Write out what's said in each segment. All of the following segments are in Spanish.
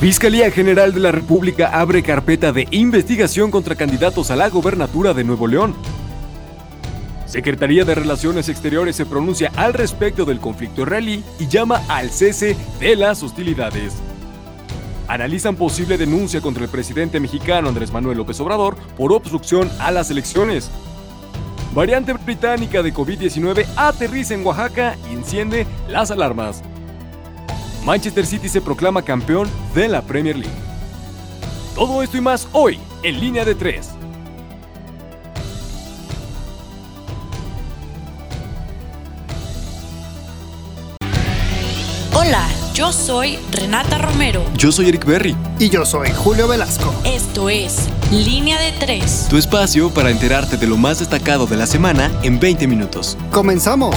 Fiscalía General de la República abre carpeta de investigación contra candidatos a la gobernatura de Nuevo León. Secretaría de Relaciones Exteriores se pronuncia al respecto del conflicto israelí y llama al cese de las hostilidades. Analizan posible denuncia contra el presidente mexicano Andrés Manuel López Obrador por obstrucción a las elecciones. Variante británica de COVID-19 aterriza en Oaxaca y enciende las alarmas. Manchester City se proclama campeón de la Premier League. Todo esto y más hoy en línea de 3. Hola, yo soy Renata Romero. Yo soy Eric Berry. Y yo soy Julio Velasco. Esto es Línea de 3. Tu espacio para enterarte de lo más destacado de la semana en 20 minutos. Comenzamos.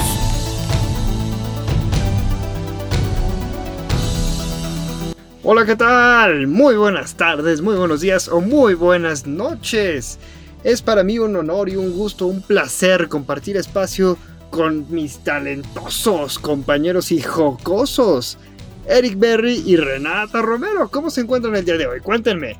Hola, ¿qué tal? Muy buenas tardes, muy buenos días o muy buenas noches. Es para mí un honor y un gusto, un placer compartir espacio con mis talentosos compañeros y jocosos, Eric Berry y Renata Romero. ¿Cómo se encuentran el día de hoy? Cuéntenme.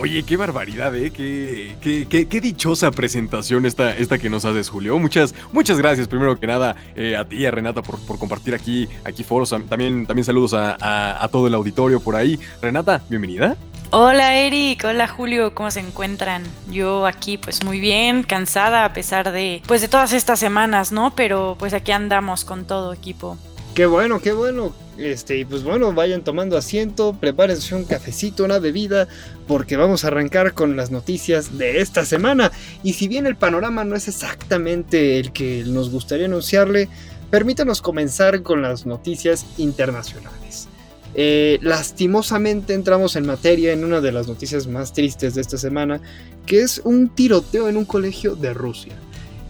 Oye, qué barbaridad, ¿eh? Qué, qué, qué, dichosa presentación esta, esta que nos haces, Julio. Muchas, muchas gracias, primero que nada, eh, a ti y a Renata por, por, compartir aquí, aquí foros. También, también saludos a, a, todo el auditorio por ahí. Renata, bienvenida. Hola Eric, hola Julio, ¿cómo se encuentran? Yo aquí pues muy bien, cansada a pesar de pues de todas estas semanas, ¿no? Pero pues aquí andamos con todo equipo. Qué bueno, qué bueno. Este, y pues bueno, vayan tomando asiento, prepárense un cafecito, una bebida, porque vamos a arrancar con las noticias de esta semana. Y si bien el panorama no es exactamente el que nos gustaría anunciarle, permítanos comenzar con las noticias internacionales. Eh, lastimosamente entramos en materia en una de las noticias más tristes de esta semana, que es un tiroteo en un colegio de Rusia.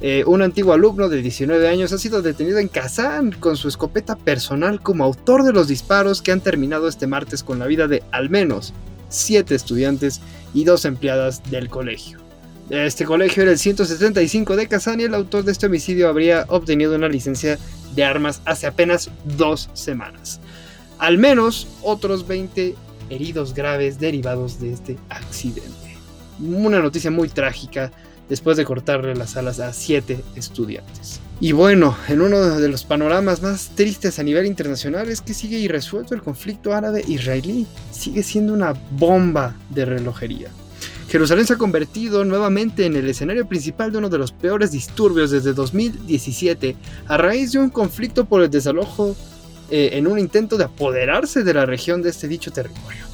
Eh, un antiguo alumno de 19 años ha sido detenido en Kazán con su escopeta personal como autor de los disparos que han terminado este martes con la vida de al menos 7 estudiantes y 2 empleadas del colegio. Este colegio era el 175 de Kazán y el autor de este homicidio habría obtenido una licencia de armas hace apenas dos semanas. Al menos otros 20 heridos graves derivados de este accidente. Una noticia muy trágica después de cortarle las alas a siete estudiantes. Y bueno, en uno de los panoramas más tristes a nivel internacional es que sigue irresuelto el conflicto árabe-israelí. Sigue siendo una bomba de relojería. Jerusalén se ha convertido nuevamente en el escenario principal de uno de los peores disturbios desde 2017 a raíz de un conflicto por el desalojo eh, en un intento de apoderarse de la región de este dicho territorio.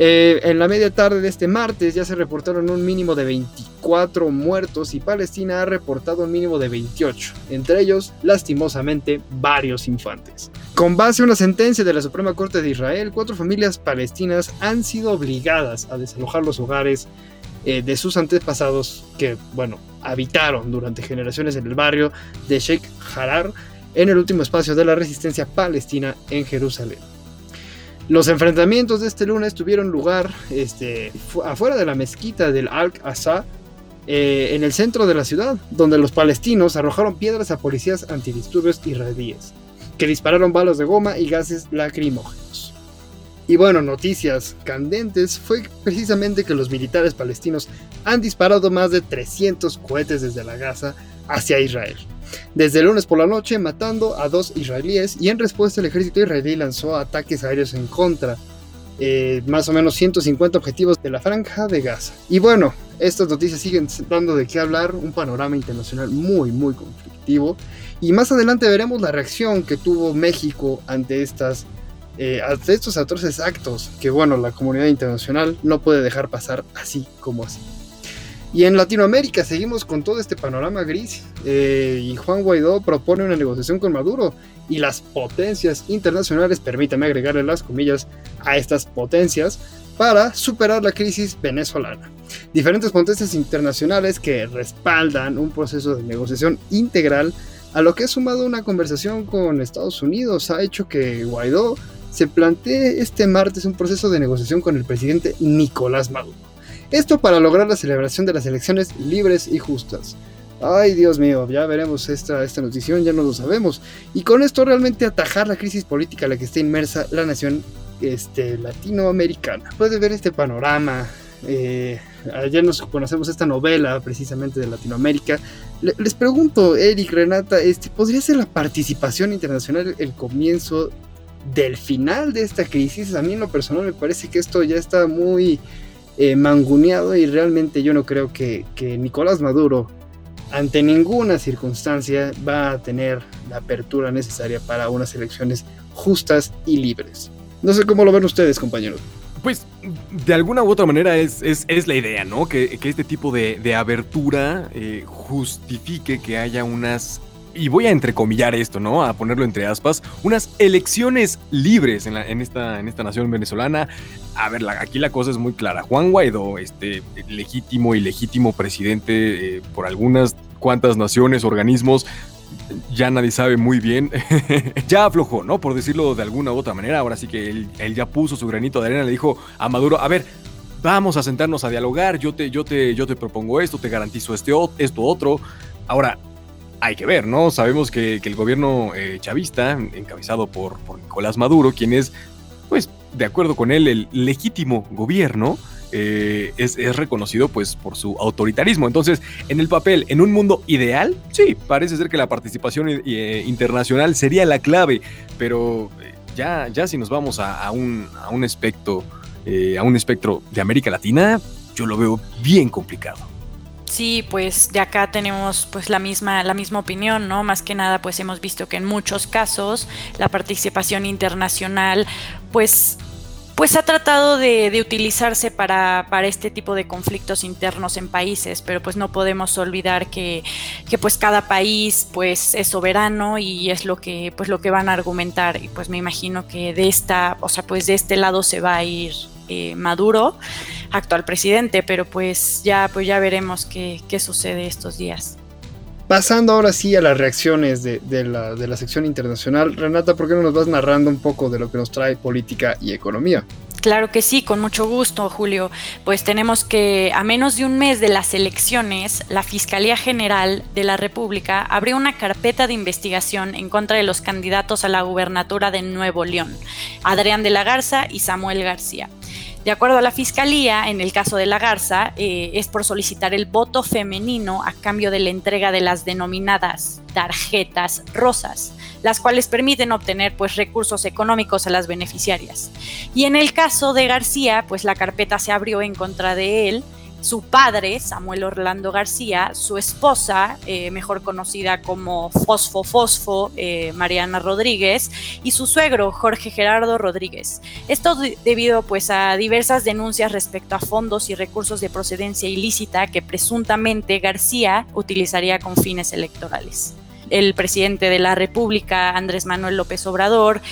Eh, en la media tarde de este martes ya se reportaron un mínimo de 24 muertos y Palestina ha reportado un mínimo de 28, entre ellos, lastimosamente, varios infantes. Con base a una sentencia de la Suprema Corte de Israel, cuatro familias palestinas han sido obligadas a desalojar los hogares eh, de sus antepasados que, bueno, habitaron durante generaciones en el barrio de Sheikh Harar, en el último espacio de la resistencia palestina en Jerusalén. Los enfrentamientos de este lunes tuvieron lugar este, afuera de la mezquita del Al-Aqsa, eh, en el centro de la ciudad, donde los palestinos arrojaron piedras a policías antidisturbios israelíes, que dispararon balas de goma y gases lacrimógenos. Y bueno, noticias candentes fue precisamente que los militares palestinos han disparado más de 300 cohetes desde la Gaza hacia Israel desde el lunes por la noche matando a dos israelíes y en respuesta el ejército israelí lanzó ataques aéreos en contra. Eh, más o menos 150 objetivos de la franja de Gaza. Y bueno, estas noticias siguen dando de qué hablar, un panorama internacional muy, muy conflictivo. Y más adelante veremos la reacción que tuvo México ante estas eh, ante estos atroces actos que, bueno, la comunidad internacional no puede dejar pasar así como así. Y en Latinoamérica seguimos con todo este panorama gris eh, y Juan Guaidó propone una negociación con Maduro y las potencias internacionales, permítame agregarle las comillas a estas potencias, para superar la crisis venezolana. Diferentes potencias internacionales que respaldan un proceso de negociación integral a lo que ha sumado una conversación con Estados Unidos ha hecho que Guaidó se plantee este martes un proceso de negociación con el presidente Nicolás Maduro. Esto para lograr la celebración de las elecciones libres y justas. Ay, Dios mío, ya veremos esta, esta notición, ya no lo sabemos. Y con esto realmente atajar la crisis política en la que está inmersa la nación este, latinoamericana. Puede ver este panorama. Eh, ayer nos conocemos esta novela precisamente de Latinoamérica. les pregunto, Eric, Renata, este, ¿podría ser la participación internacional el comienzo del final de esta crisis? A mí en lo personal me parece que esto ya está muy eh, manguneado y realmente yo no creo que, que Nicolás Maduro ante ninguna circunstancia va a tener la apertura necesaria para unas elecciones justas y libres. No sé cómo lo ven ustedes, compañeros. Pues de alguna u otra manera es, es, la idea, ¿no? Que, este tipo de, abertura eh, justifique que haya unas y voy a entrecomillar esto, ¿no? A ponerlo entre aspas, unas elecciones libres en, esta, en esta nación venezolana. A ver, aquí la cosa es muy clara. Juan Guaidó, este legítimo y legítimo presidente eh, por algunas cuantas naciones, organismos, ya nadie sabe muy bien. ya aflojó, ¿no? Por decirlo de alguna u otra manera. Ahora sí que él, ya puso su granito de arena, le dijo a Maduro, a ver, vamos a sentarnos a dialogar, yo te, yo te, yo te propongo esto, te garantizo este, esto otro. Ahora, hay que ver, ¿no? Sabemos que, el gobierno eh, chavista, encabezado por, Nicolás Maduro, quien es, pues, de acuerdo con él, el legítimo gobierno, eh, es, reconocido, pues, por su autoritarismo. Entonces, en el papel, en un mundo ideal, sí, parece ser que la participación eh, internacional sería la clave, pero ya, ya si nos vamos a, un, a un espectro, a un espectro de América Latina, yo lo veo bien complicado. Sí, pues de acá tenemos pues la misma, la misma opinión, ¿no? Más que nada, pues hemos visto que en muchos casos la participación internacional, pues pues ha tratado de, utilizarse para, para, este tipo de conflictos internos en países, pero pues no podemos olvidar que, que, pues cada país pues es soberano y es lo que pues lo que van a argumentar y pues me imagino que de esta, o sea pues de este lado se va a ir eh, Maduro, actual presidente, pero pues ya, pues ya veremos qué, sucede estos días. Pasando ahora sí a las reacciones de, la, de la sección internacional, Renata, ¿por qué no nos vas narrando un poco de lo que nos trae política y economía? Claro que sí, con mucho gusto, Julio. Pues tenemos que, a menos de un mes de las elecciones, la Fiscalía General de la República abrió una carpeta de investigación en contra de los candidatos a la gubernatura de Nuevo León, Adrián de la Garza y Samuel García. De acuerdo a la Fiscalía, en el caso de la Garza, eh, es por solicitar el voto femenino a cambio de la entrega de las denominadas tarjetas rosas, las cuales permiten obtener pues, recursos económicos a las beneficiarias. Y en el caso de García, pues la carpeta se abrió en contra de él su padre, Samuel Orlando García, su esposa, eh, mejor conocida como Fosfo Fosfo, eh, Mariana Rodríguez, y su suegro, Jorge Gerardo Rodríguez. Esto debido pues, a diversas denuncias respecto a fondos y recursos de procedencia ilícita que presuntamente García utilizaría con fines electorales. El presidente de la República, Andrés Manuel López Obrador,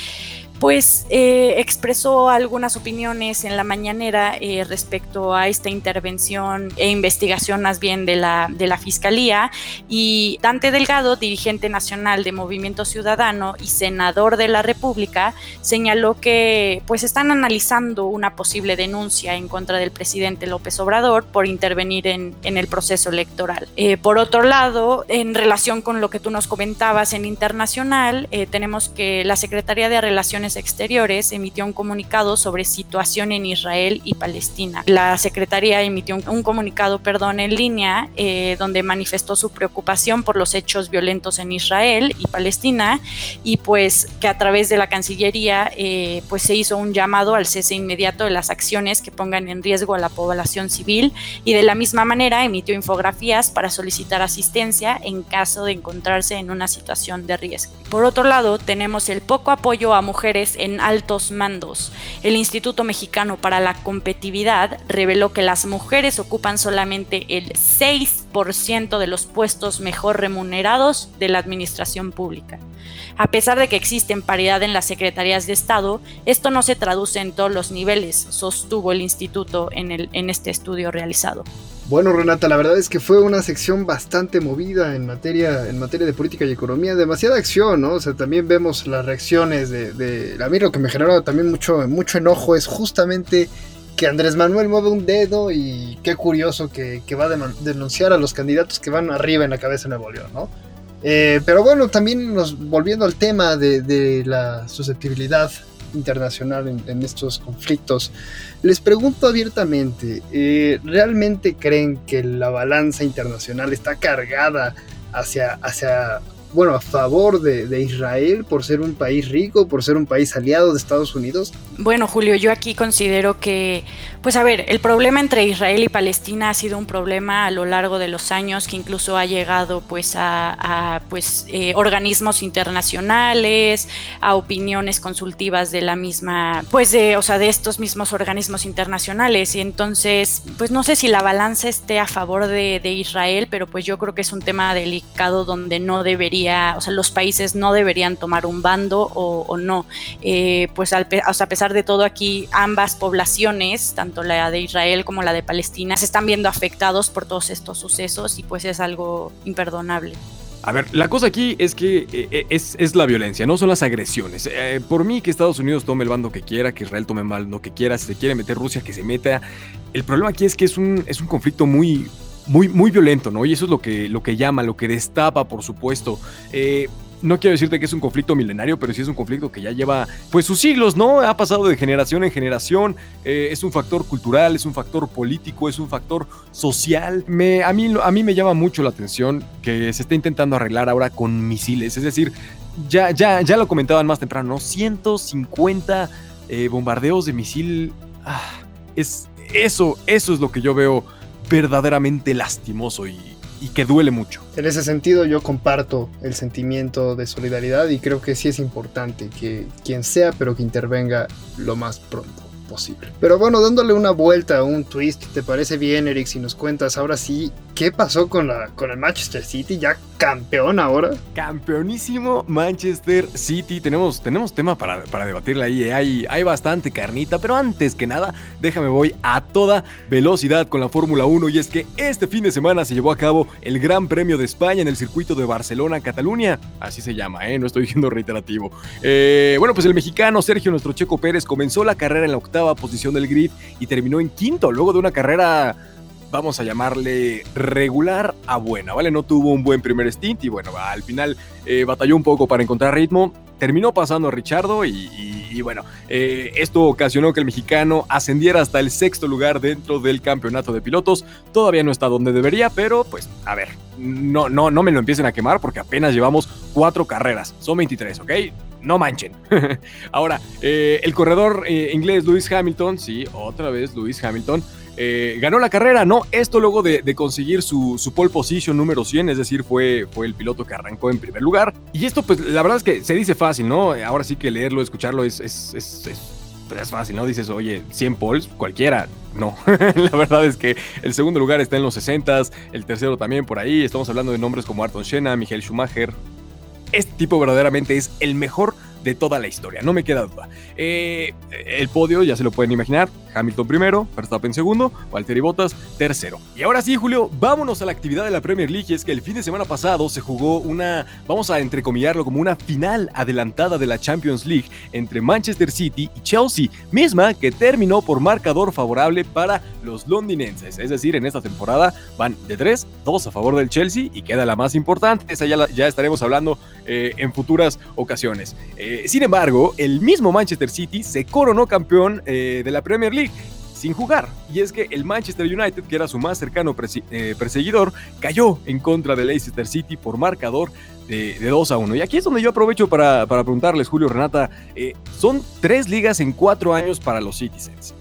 pues eh, expresó algunas opiniones en la mañanera eh, respecto a esta intervención e investigación más bien de la, de la Fiscalía y Dante Delgado, dirigente nacional de Movimiento Ciudadano y senador de la República, señaló que pues están analizando una posible denuncia en contra del presidente López Obrador por intervenir en, en el proceso electoral. Eh, por otro lado, en relación con lo que tú nos comentabas en internacional, tenemos que la Secretaría de Relaciones Exteriores emitió un comunicado sobre situación en Israel y Palestina. La Secretaría emitió un, comunicado, perdón, en línea eh, donde manifestó su preocupación por los hechos violentos en Israel y Palestina y pues que a través de la Cancillería eh, pues se hizo un llamado al cese inmediato de las acciones que pongan en riesgo a la población civil y de la misma manera emitió infografías para solicitar asistencia en caso de encontrarse en una situación de riesgo. Por otro lado, tenemos el poco apoyo a mujeres en altos mandos. El Instituto Mexicano para la Competitividad reveló que las mujeres ocupan solamente el 6% de los puestos mejor remunerados de la administración pública. A pesar de que existen paridad en las secretarías de Estado, esto no se traduce en todos los niveles, sostuvo el instituto en, el, en este estudio realizado. Bueno, Renata, la verdad es que fue una sección bastante movida en materia, en materia de política y economía, demasiada acción, ¿no? O sea, también vemos las reacciones de, de a mí lo que me generó también mucho, mucho enojo es justamente que Andrés Manuel mueve un dedo y qué curioso que, va a denunciar a los candidatos que van arriba en la cabeza de Nuevo León, ¿no? Eh, pero bueno, también nos, volviendo al tema de, de la susceptibilidad internacional en, estos conflictos. Les pregunto abiertamente, eh, ¿realmente creen que la balanza internacional está cargada hacia, hacia bueno, a favor de, Israel por ser un país rico, por ser un país aliado de Estados Unidos? Bueno, Julio, yo aquí considero que, pues a ver, el problema entre Israel y Palestina ha sido un problema a lo largo de los años que incluso ha llegado pues a, pues eh, organismos internacionales, a opiniones consultivas de la misma, pues de, o sea, de estos mismos organismos internacionales. Y entonces, pues no sé si la balanza esté a favor de Israel, pero pues yo creo que es un tema delicado donde no debería o sea, los países no deberían tomar un bando o, no. Eh, pues a pesar de todo aquí, ambas poblaciones, tanto la de Israel como la de Palestina, se están viendo afectados por todos estos sucesos y pues es algo imperdonable. A ver, la cosa aquí es que eh, eh, es, la violencia, no son las agresiones. por mí que Estados Unidos tome el bando que quiera, que Israel tome el bando que quiera, si se quiere meter Rusia, que se meta. El problema aquí es que es un, es un conflicto muy, muy, muy violento, ¿no? Y eso es lo que, lo que llama, lo que destapa, por supuesto. Eh, no quiero decirte que es un conflicto milenario, pero sí es un conflicto que ya lleva pues sus siglos, ¿no? Ha pasado de generación en generación, eh, es un factor cultural, es un factor político, es un factor social. Me, a, mí, me llama mucho la atención que se esté intentando arreglar ahora con misiles, es decir, ya, ya, ya lo comentaban más temprano, ¿no? 150 eh, bombardeos de misil. Ah, es, eso, eso es lo que yo veo verdaderamente lastimoso y, que duele mucho. En ese sentido yo comparto el sentimiento de solidaridad y creo que sí es importante que quien sea pero que intervenga lo más pronto posible. Pero bueno, dándole una vuelta, un twist, ¿te parece bien, Eric, si nos cuentas ahora sí qué pasó con, la, con el Manchester City? ¿Ya campeón ahora? Campeonísimo Manchester City. Tenemos, tenemos tema para, para debatirle ahí. ¿eh? Hay, bastante carnita, pero antes que nada, déjame voy a toda velocidad con la Fórmula 1 y es que este fin de semana se llevó a cabo el Gran Premio de España en el circuito de Barcelona-Cataluña. Así se llama, ¿eh? No estoy diciendo reiterativo. Eh, bueno, pues el mexicano Sergio, nuestro Checo Pérez, comenzó la carrera en la octava posición del grid y terminó en quinto, luego de una carrera, vamos a llamarle regular a buena, ¿vale? No tuvo un buen primer stint y bueno, al final eh, batalló un poco para encontrar ritmo, terminó pasando a Richardo y, bueno, eh, esto ocasionó que el mexicano ascendiera hasta el sexto lugar dentro del campeonato de pilotos. Todavía no está donde debería, pero pues a ver, no, no, no me lo empiecen a quemar porque apenas llevamos cuatro carreras, son 23, ¿ok? no manchen. Ahora, eh, el corredor eh, inglés Lewis Hamilton, sí, otra vez Lewis Hamilton, eh, ganó la carrera, ¿no? Esto luego de, conseguir su, pole position número 100, es decir, fue, fue el piloto que arrancó en primer lugar. Y esto, pues, la verdad es que se dice fácil, ¿no? Ahora sí que leerlo, escucharlo es, es, es, es pues, fácil, ¿no? Dices, oye, 100 poles, cualquiera. No, la verdad es que el segundo lugar está en los 60, el tercero también por ahí. Estamos hablando de nombres como Arton Senna, Michael Schumacher, este tipo verdaderamente es el mejor de toda la historia, no me queda duda. Eh, el podio ya se lo pueden imaginar, Hamilton primero, Verstappen segundo, Valtteri Bottas tercero. Y ahora sí, Julio, vámonos a la actividad de la Premier League, es que el fin de semana pasado se jugó una, vamos a entrecomillarlo como una final adelantada de la Champions League entre Manchester City y Chelsea, misma que terminó por marcador favorable para los londinenses, es decir, en esta temporada van de 3, 2 a favor del Chelsea y queda la más importante, esa ya, ya estaremos hablando eh, en futuras ocasiones. Eh, sin embargo, el mismo Manchester City se coronó campeón eh, de la Premier League sin jugar. Y es que el Manchester United, que era su más cercano eh, perseguidor, cayó en contra del Leicester City por marcador de, 2 a 1. Y aquí es donde yo aprovecho para, preguntarles, Julio Renata, son tres ligas en cuatro años para los Citizens.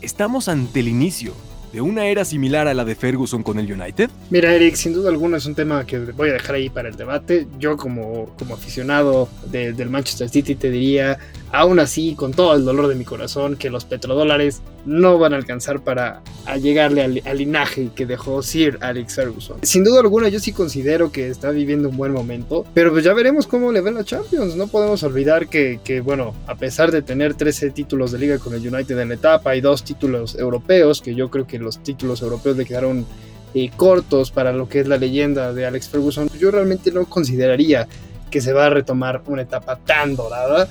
Estamos ante el inicio de una era similar a la de Ferguson con el United? Mira, Eric, sin duda alguna es un tema que voy a dejar ahí para el debate. Yo como, como aficionado del Manchester City te diría, aún así, con todo el dolor de mi corazón, que los petrodólares no van a alcanzar para llegarle al, linaje que dejó Sir Alex Ferguson. Sin duda alguna, yo sí considero que está viviendo un buen momento, pero pues ya veremos cómo le ven la Champions. No podemos olvidar que, que, bueno, a pesar de tener 13 títulos de liga con el United en la etapa y dos títulos europeos, que yo creo que los títulos europeos le quedaron eh, cortos para lo que es la leyenda de Alex Ferguson, yo realmente no consideraría que se va a retomar una etapa tan dorada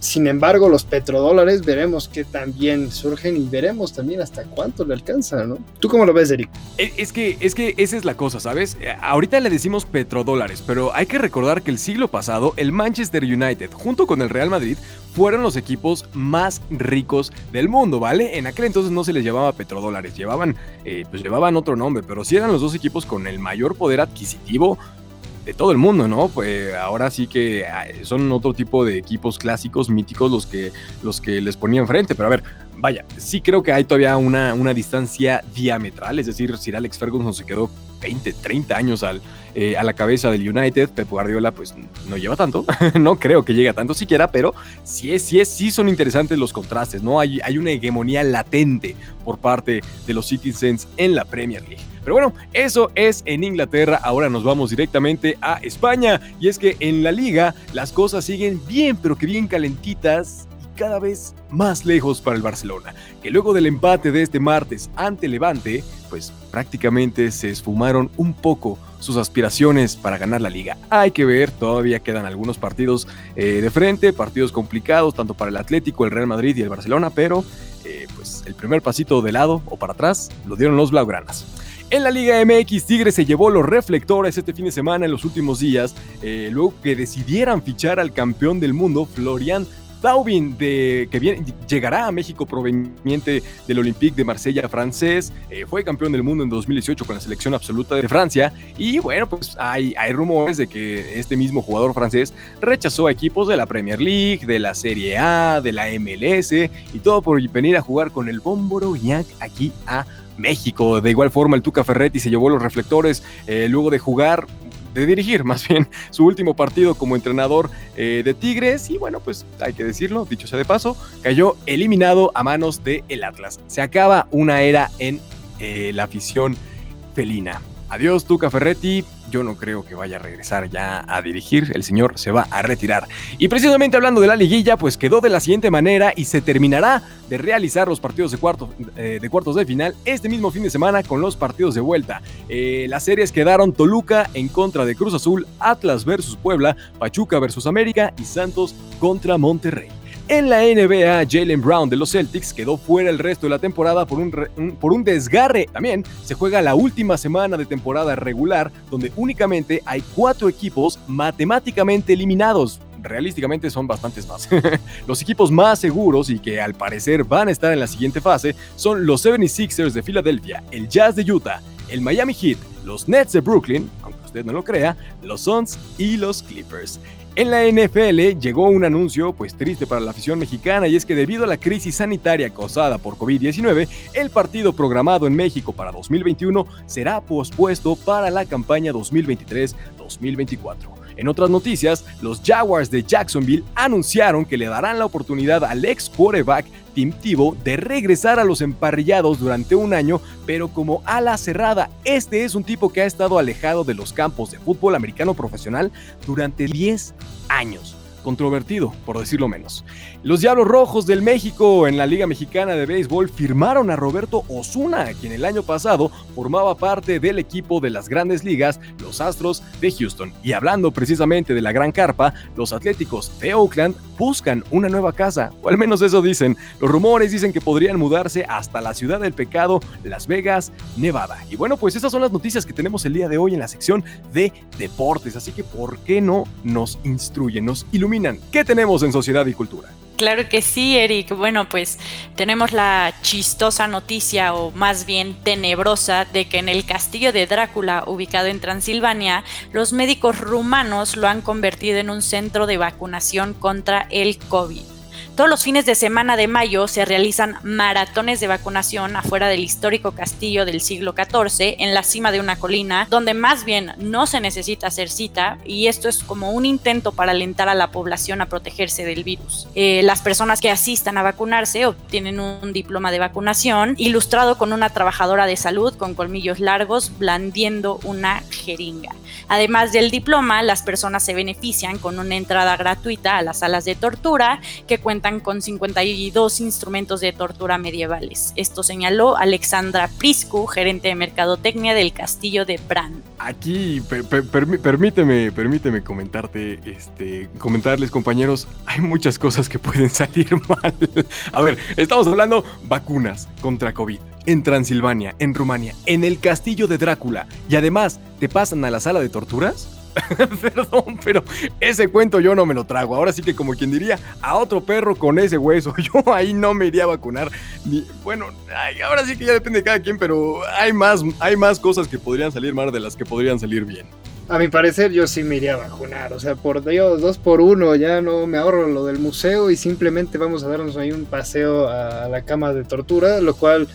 sin embargo, los petrodólares veremos que también surgen y veremos también hasta cuánto le alcanza, ¿no? ¿Tú cómo lo ves, Eric? E, es que, es que esa es la cosa, ¿sabes? Eh, ahorita le decimos petrodólares, pero hay que recordar que el siglo pasado el Manchester United junto con el Real Madrid fueron los equipos más ricos del mundo, ¿vale? En aquel entonces no se les llamaba petrodólares, llevaban, eh, pues llevaban otro nombre, pero sí eran los dos equipos con el mayor poder adquisitivo de todo el mundo, ¿no? Pues ahora sí que ah, son otro tipo de equipos clásicos, míticos, los que, los que les ponían frente. Pero a ver, vaya, sí creo que hay todavía una, una distancia diametral. Es decir, Sir Alex Ferguson se quedó 20, 30 años al, eh, a la cabeza del United. Pep Guardiola, pues no lleva tanto. no creo que llegue a tanto siquiera, pero sí, sí, sí son interesantes los contrastes, ¿no? Hay, hay una hegemonía latente por parte de los Citizens en la Premier League. Pero bueno, eso es en Inglaterra. Ahora nos vamos directamente a España. Y es que en la liga las cosas siguen bien, pero que bien calentitas cada vez más lejos para el Barcelona, que luego del empate de este martes ante Levante, pues prácticamente se esfumaron un poco sus aspiraciones para ganar la liga. Hay que ver, todavía quedan algunos partidos eh, de frente, partidos complicados tanto para el Atlético, el Real Madrid y el Barcelona, pero eh, pues el primer pasito de lado o para atrás lo dieron los blaugranas. En la Liga MX, Tigres se llevó los reflectores este fin de semana en los últimos días, eh, luego que decidieran fichar al campeón del mundo, Florian Taubin, de, que llegará a México proveniente del Olympique de Marsella francés, eh, fue campeón del mundo en 2018 con la selección absoluta de Francia y bueno, pues hay, rumores de que este mismo jugador francés rechazó a equipos de la Premier League, de la Serie A, de la MLS y todo por venir a jugar con el Bómboro aquí a México. De igual forma, el Tuca Ferretti se llevó los reflectores eh, luego de jugar de dirigir más bien su último partido como entrenador eh, de Tigres y bueno pues hay que decirlo, dicho sea de paso, cayó eliminado a manos de el Atlas. Se acaba una era en eh, la afición felina. Adiós Tuca Ferretti, yo no creo que vaya a regresar ya a dirigir, el señor se va a retirar. Y precisamente hablando de la liguilla, pues quedó de la siguiente manera y se terminará de realizar los partidos de, cuartos, eh, de cuartos de final este mismo fin de semana con los partidos de vuelta. Eh, las series quedaron Toluca en contra de Cruz Azul, Atlas versus Puebla, Pachuca versus América y Santos contra Monterrey. En la NBA, Jalen Brown de los Celtics quedó fuera el resto de la temporada por un, por un desgarre. También se juega la última semana de temporada regular, donde únicamente hay cuatro equipos matemáticamente eliminados realísticamente son bastantes más. los equipos más seguros y que al parecer van a estar en la siguiente fase son los 76ers de Filadelfia, el Jazz de Utah, el Miami Heat, los Nets de Brooklyn, aunque usted no lo crea, los Suns y los Clippers. En la NFL llegó un anuncio pues triste para la afición mexicana y es que debido a la crisis sanitaria causada por COVID-19, el partido programado en México para 2021 será pospuesto para la campaña 2023-2024. En otras noticias, los Jaguars de Jacksonville anunciaron que le darán la oportunidad al ex quarterback Tim Tebow de regresar a los emparrillados durante un año, pero como ala cerrada. Este es un tipo que ha estado alejado de los campos de fútbol americano profesional durante 10 años controvertido, por decirlo menos. Los Diablos Rojos del México en la Liga Mexicana de Béisbol firmaron a Roberto Osuna, quien el año pasado formaba parte del equipo de las grandes ligas, los Astros de Houston. Y hablando precisamente de la Gran Carpa, los Atléticos de Oakland buscan una nueva casa, o al menos eso dicen. Los rumores dicen que podrían mudarse hasta la ciudad del pecado, Las Vegas, Nevada. Y bueno, pues esas son las noticias que tenemos el día de hoy en la sección de deportes, así que ¿por qué no nos instruyen, nos iluminan? ¿Qué tenemos en sociedad y cultura? Claro que sí, Eric. Bueno, pues tenemos la chistosa noticia, o más bien tenebrosa, de que en el castillo de Drácula, ubicado en Transilvania, los médicos rumanos lo han convertido en un centro de vacunación contra el COVID. Todos los fines de semana de mayo se realizan maratones de vacunación afuera del histórico castillo del siglo XIV en la cima de una colina, donde más bien no se necesita hacer cita y esto es como un intento para alentar a la población a protegerse del virus. Eh, las personas que asistan a vacunarse obtienen un diploma de vacunación ilustrado con una trabajadora de salud con colmillos largos blandiendo una jeringa. Además del diploma, las personas se benefician con una entrada gratuita a las salas de tortura que cuentan con 52 instrumentos de tortura medievales. Esto señaló Alexandra Priscu, gerente de mercadotecnia del castillo de Bran. Aquí, permíteme, permíteme comentarte, este, comentarles compañeros, hay muchas cosas que pueden salir mal. A ver, estamos hablando vacunas contra COVID en Transilvania, en Rumania, en el castillo de Drácula y además te pasan a la sala de torturas? Perdón, pero ese cuento yo no me lo trago. Ahora sí que como quien diría, a otro perro con ese hueso, yo ahí no me iría a vacunar. Bueno, ahora sí que ya depende de cada quien, pero hay más, hay más cosas que podrían salir mal de las que podrían salir bien. A mi parecer yo sí me iría a vacunar, o sea, por Dios, dos por uno, ya no me ahorro lo del museo y simplemente vamos a darnos ahí un paseo a la cama de tortura, lo cual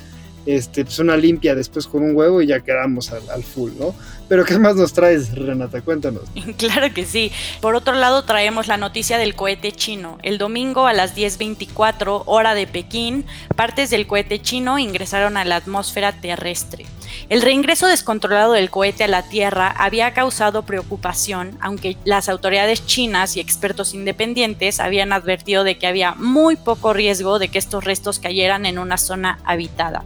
este, pues una limpia después con un huevo y ya quedamos al, full, ¿no? Pero ¿qué más nos traes, Renata? Cuéntanos. Claro que sí. Por otro lado, traemos la noticia del cohete chino. El domingo a las 10.24 hora de Pekín, partes del cohete chino ingresaron a la atmósfera terrestre. El reingreso descontrolado del cohete a la Tierra había causado preocupación, aunque las autoridades chinas y expertos independientes habían advertido de que había muy poco riesgo de que estos restos cayeran en una zona habitada.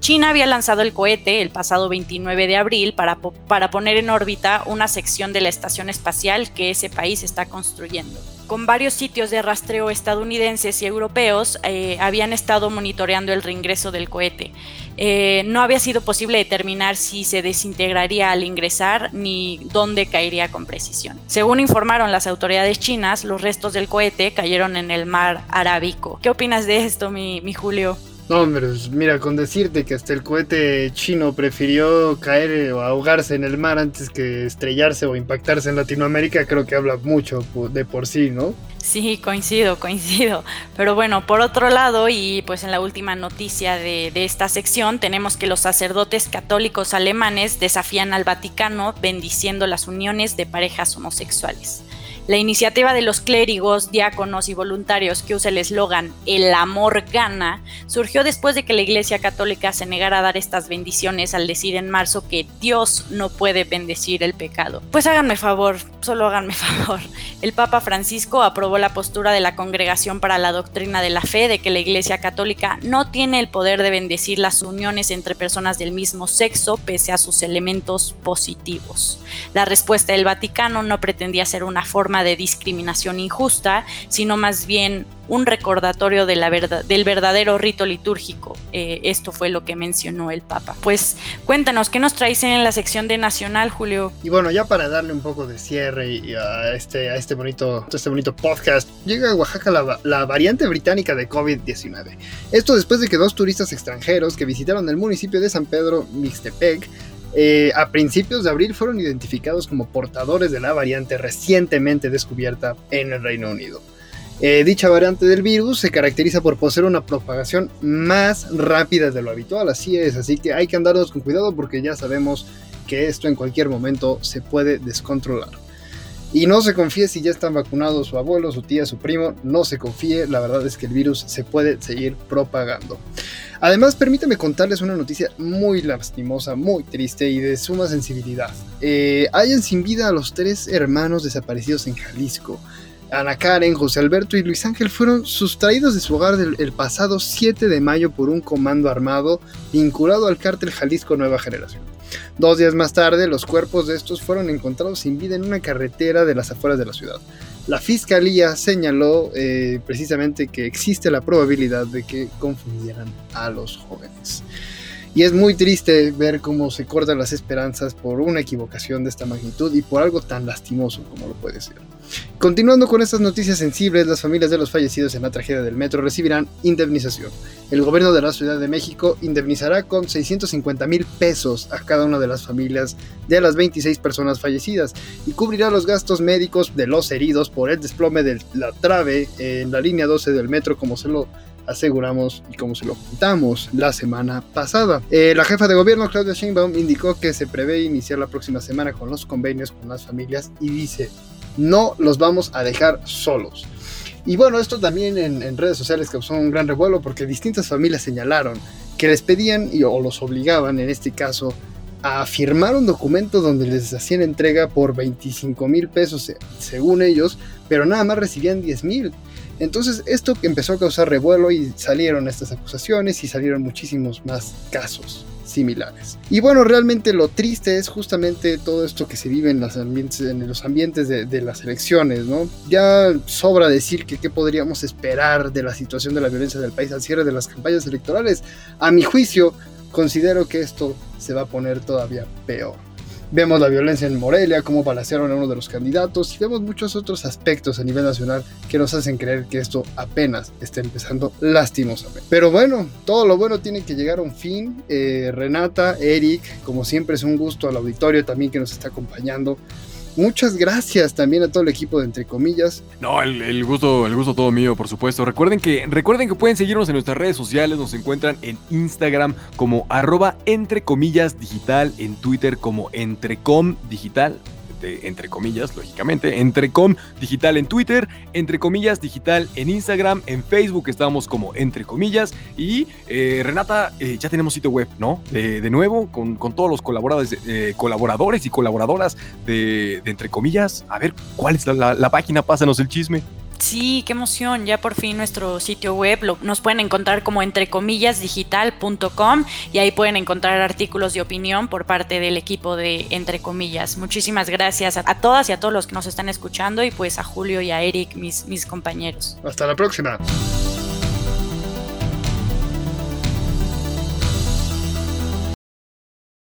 China había lanzado el cohete el pasado 29 de abril para, para, poner en órbita una sección de la estación espacial que ese país está construyendo. Con varios sitios de rastreo estadounidenses y europeos eh, habían estado monitoreando el reingreso del cohete. Eh, no había sido posible determinar si se desintegraría al ingresar ni dónde caería con precisión. Según informaron las autoridades chinas, los restos del cohete cayeron en el mar Arábico. ¿Qué opinas de esto, mi, mi Julio? No, hombre, pues, mira, con decirte que hasta el cohete chino prefirió caer o ahogarse en el mar antes que estrellarse o impactarse en Latinoamérica, creo que habla mucho de por sí, ¿no? Sí, coincido, coincido. Pero bueno, por otro lado, y pues en la última noticia de esta sección, tenemos que los sacerdotes católicos alemanes desafían al Vaticano bendiciendo las uniones de parejas homosexuales. La iniciativa de los clérigos, diáconos y voluntarios que usa el eslogan El amor gana surgió después de que la Iglesia Católica se negara a dar estas bendiciones al decir en marzo que Dios no puede bendecir el pecado. Pues háganme favor, solo háganme favor. El Papa Francisco aprobó la postura de la Congregación para la Doctrina de la Fe de que la Iglesia Católica no tiene el poder de bendecir las uniones entre personas del mismo sexo pese a sus elementos positivos. La respuesta del Vaticano no pretendía ser una forma de discriminación injusta, sino más bien un recordatorio de la verdad, del verdadero rito litúrgico. Eh, esto fue lo que mencionó el Papa. Pues cuéntanos, ¿qué nos traes en la sección de Nacional, Julio? Y bueno, ya para darle un poco de cierre a, este, este, bonito, este bonito podcast, llega a Oaxaca la variante británica de COVID-19. Esto después de que dos turistas extranjeros que visitaron el municipio de San Pedro Mixtepec eh, a principios de abril fueron identificados como portadores de la variante recientemente descubierta en el Reino Unido. Eh, dicha variante del virus se caracteriza por poseer una propagación más rápida de lo habitual, así es, así que hay que andarnos con cuidado porque ya sabemos que esto en cualquier momento se puede descontrolar. Y no se confíe si ya están vacunados su abuelo, su tía, su primo, no se confíe, la verdad es que el virus se puede seguir propagando. Además, permíteme contarles una noticia muy lastimosa, muy triste y de suma sensibilidad. Eh, sin vida a los tres hermanos desaparecidos en Jalisco. Ana Karen, José Alberto y Luis Ángel fueron sustraídos de su hogar el pasado 7 de mayo por un comando armado vinculado al cártel Jalisco Nueva Generación. Dos días más tarde, los cuerpos de estos fueron encontrados sin vida en una carretera de las afueras de la ciudad. La fiscalía señaló eh, precisamente que existe la probabilidad de que confundieran a los jóvenes. Y es muy triste ver cómo se cortan las esperanzas por una equivocación de esta magnitud y por algo tan lastimoso como lo puede ser. Continuando con estas noticias sensibles, las familias de los fallecidos en la tragedia del metro recibirán indemnización. El gobierno de la Ciudad de México indemnizará con 650 mil pesos a cada una de las familias de las 26 personas fallecidas y cubrirá los gastos médicos de los heridos por el desplome de la trave en la línea 12 del metro como se lo aseguramos y como se lo contamos la semana pasada. Eh, la jefa de gobierno, Claudia Sheinbaum, indicó que se prevé iniciar la próxima semana con los convenios con las familias y dice, no los vamos a dejar solos. Y bueno, esto también en, redes sociales causó un gran revuelo porque distintas familias señalaron que les pedían y, o los obligaban, en este caso, a firmar un documento donde les hacían entrega por 25 mil pesos, según ellos, pero nada más recibían 10 mil. Entonces esto empezó a causar revuelo y salieron estas acusaciones y salieron muchísimos más casos similares. Y bueno, realmente lo triste es justamente todo esto que se vive en los ambientes, de, las elecciones, ¿no? Ya sobra decir que qué podríamos esperar de la situación de la violencia del país al cierre de las campañas electorales. A mi juicio, considero que esto se va a poner todavía peor. Vemos la violencia en Morelia, cómo balacearon a uno de los candidatos y vemos muchos otros aspectos a nivel nacional que nos hacen creer que esto apenas está empezando lastimosamente. Pero bueno, todo lo bueno tiene que llegar a un fin. Eh, Renata, Eric, como siempre es un gusto al auditorio también que nos está acompañando. Muchas gracias también a todo el equipo de Entre Comillas. No, el, gusto, el gusto todo mío, por supuesto. Recuerden que, recuerden que pueden seguirnos en nuestras redes sociales. Nos encuentran en Instagram como arroba entre comillas digital, en Twitter como entrecom digital entre comillas, lógicamente, Entrecom Digital en Twitter, Entre Comillas Digital en Instagram, en Facebook estamos como Entre Comillas y eh, Renata, eh, ya tenemos sitio web, ¿no? de nuevo, con, todos los colaboradores, eh, colaboradores y colaboradoras de, Entre Comillas. A ver, ¿cuál es la, la página? Pásanos el chisme. Sí, qué emoción. Ya por fin nuestro sitio web lo, nos pueden encontrar como entre comillas digital.com y ahí pueden encontrar artículos de opinión por parte del equipo de Entre Comillas. Muchísimas gracias a, todas y a todos los que nos están escuchando y pues a Julio y a Eric, mis, mis compañeros. Hasta la próxima.